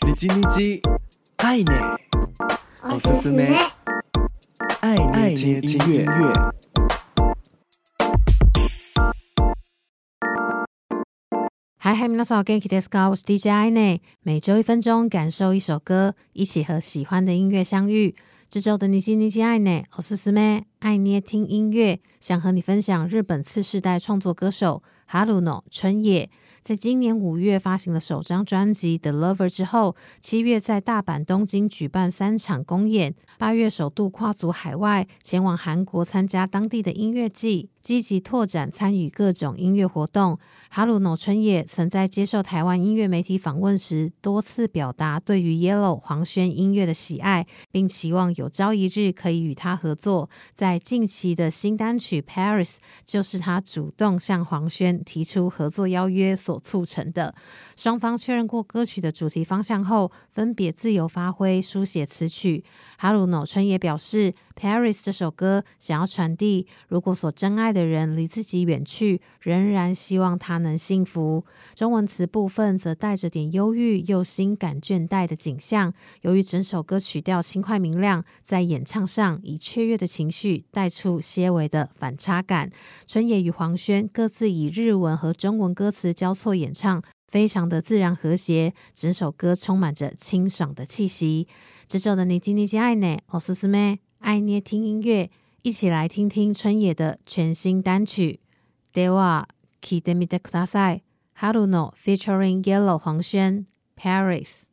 你叽你叽，爱呢，おすすめ，爱爱听音乐。嗨嗨，皆さん、元気ですか？我是 DJ 爱呢，每周一分钟，感受一首歌，一起和喜欢的音乐相遇。这周的你叽你叽爱呢，おすすめ，爱捏听音乐，想和你分享日本次世代创作歌手 Haruno 春野。 在今年五月发行了首张专辑《The Lover》之后，七月在大阪、东京举办三场公演，八月首度跨足海外，前往韩国参加当地的音乐季。积极拓展参与各种音乐活动。哈鲁诺春野曾在接受台湾音乐媒体访问时，多次表达对于 Yellow 黄轩音乐的喜爱，并期望有朝一日可以与他合作。在近期的新单曲《Paris》就是他主动向黄轩提出合作邀约所所促成的。双方确认过歌曲的主题方向后，分别自由发挥书写词曲。哈鲁诺春野表示，《Paris》这首歌想要传递，如果所真爱的人离自己远去，仍然希望他能幸福。中文词部分则带着点忧郁又心感倦怠的景象。由于整首歌曲调轻快明亮，在演唱上以雀跃的情绪带出些微的反差感。春野与黄轩各自以日文和中文歌词交错演唱，非常的自然和谐。整首歌充满着清爽的气息。这周的你叽你叽爱呢，おすすめ，爱捏听音乐。一起来听听春野的全新单曲。では聴いてみてください。Haruno featuring Yellow 黄轩，Paris。